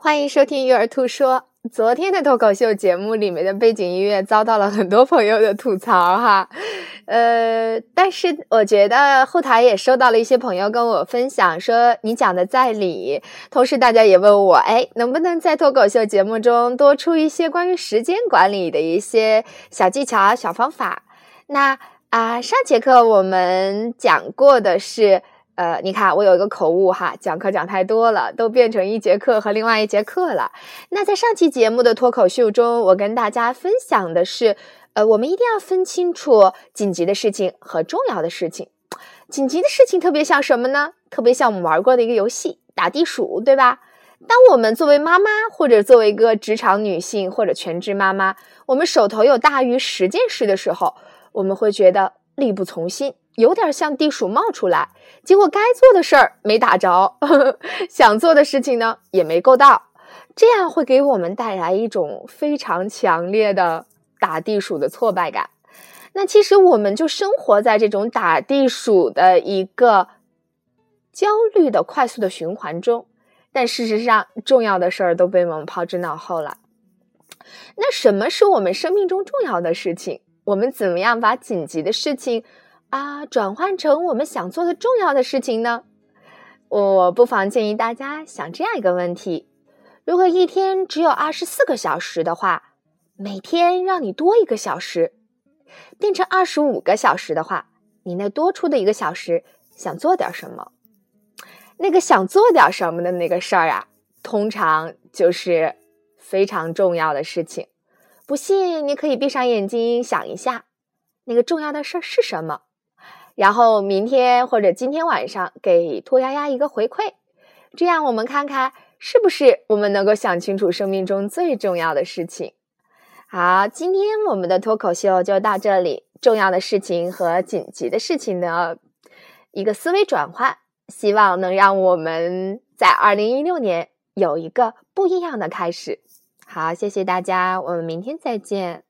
欢迎收听育儿兔说。昨天的脱口秀节目里面的背景音乐遭到了很多朋友的吐槽哈，呃，但是我觉得后台也收到了一些朋友跟我分享说你讲的在理，同时大家也问我，哎，能不能在脱口秀节目中多出一些关于时间管理的一些小技巧、小方法？那啊，上节课我们讲过的是。呃，你看我有一个口误哈，讲课讲太多了，都变成一节课和另外一节课了。那在上期节目的脱口秀中，我跟大家分享的是，呃，我们一定要分清楚紧急的事情和重要的事情。紧急的事情特别像什么呢？特别像我们玩过的一个游戏打地鼠，对吧？当我们作为妈妈，或者作为一个职场女性或者全职妈妈，我们手头有大于十件事的时候，我们会觉得力不从心。有点像地鼠冒出来，结果该做的事儿没打着，想做的事情呢也没够到，这样会给我们带来一种非常强烈的打地鼠的挫败感。那其实我们就生活在这种打地鼠的一个焦虑的快速的循环中，但事实上重要的事儿都被我们抛之脑后了。那什么是我们生命中重要的事情？我们怎么样把紧急的事情？啊，转换成我们想做的重要的事情呢？我不妨建议大家想这样一个问题：如果一天只有二十四个小时的话，每天让你多一个小时，变成二十五个小时的话，你那多出的一个小时想做点什么？那个想做点什么的那个事儿啊，通常就是非常重要的事情。不信，你可以闭上眼睛想一下，那个重要的事儿是什么？然后明天或者今天晚上给兔丫丫一个回馈，这样我们看看是不是我们能够想清楚生命中最重要的事情。好，今天我们的脱口秀就到这里，重要的事情和紧急的事情的一个思维转换，希望能让我们在二零一六年有一个不一样的开始。好，谢谢大家，我们明天再见。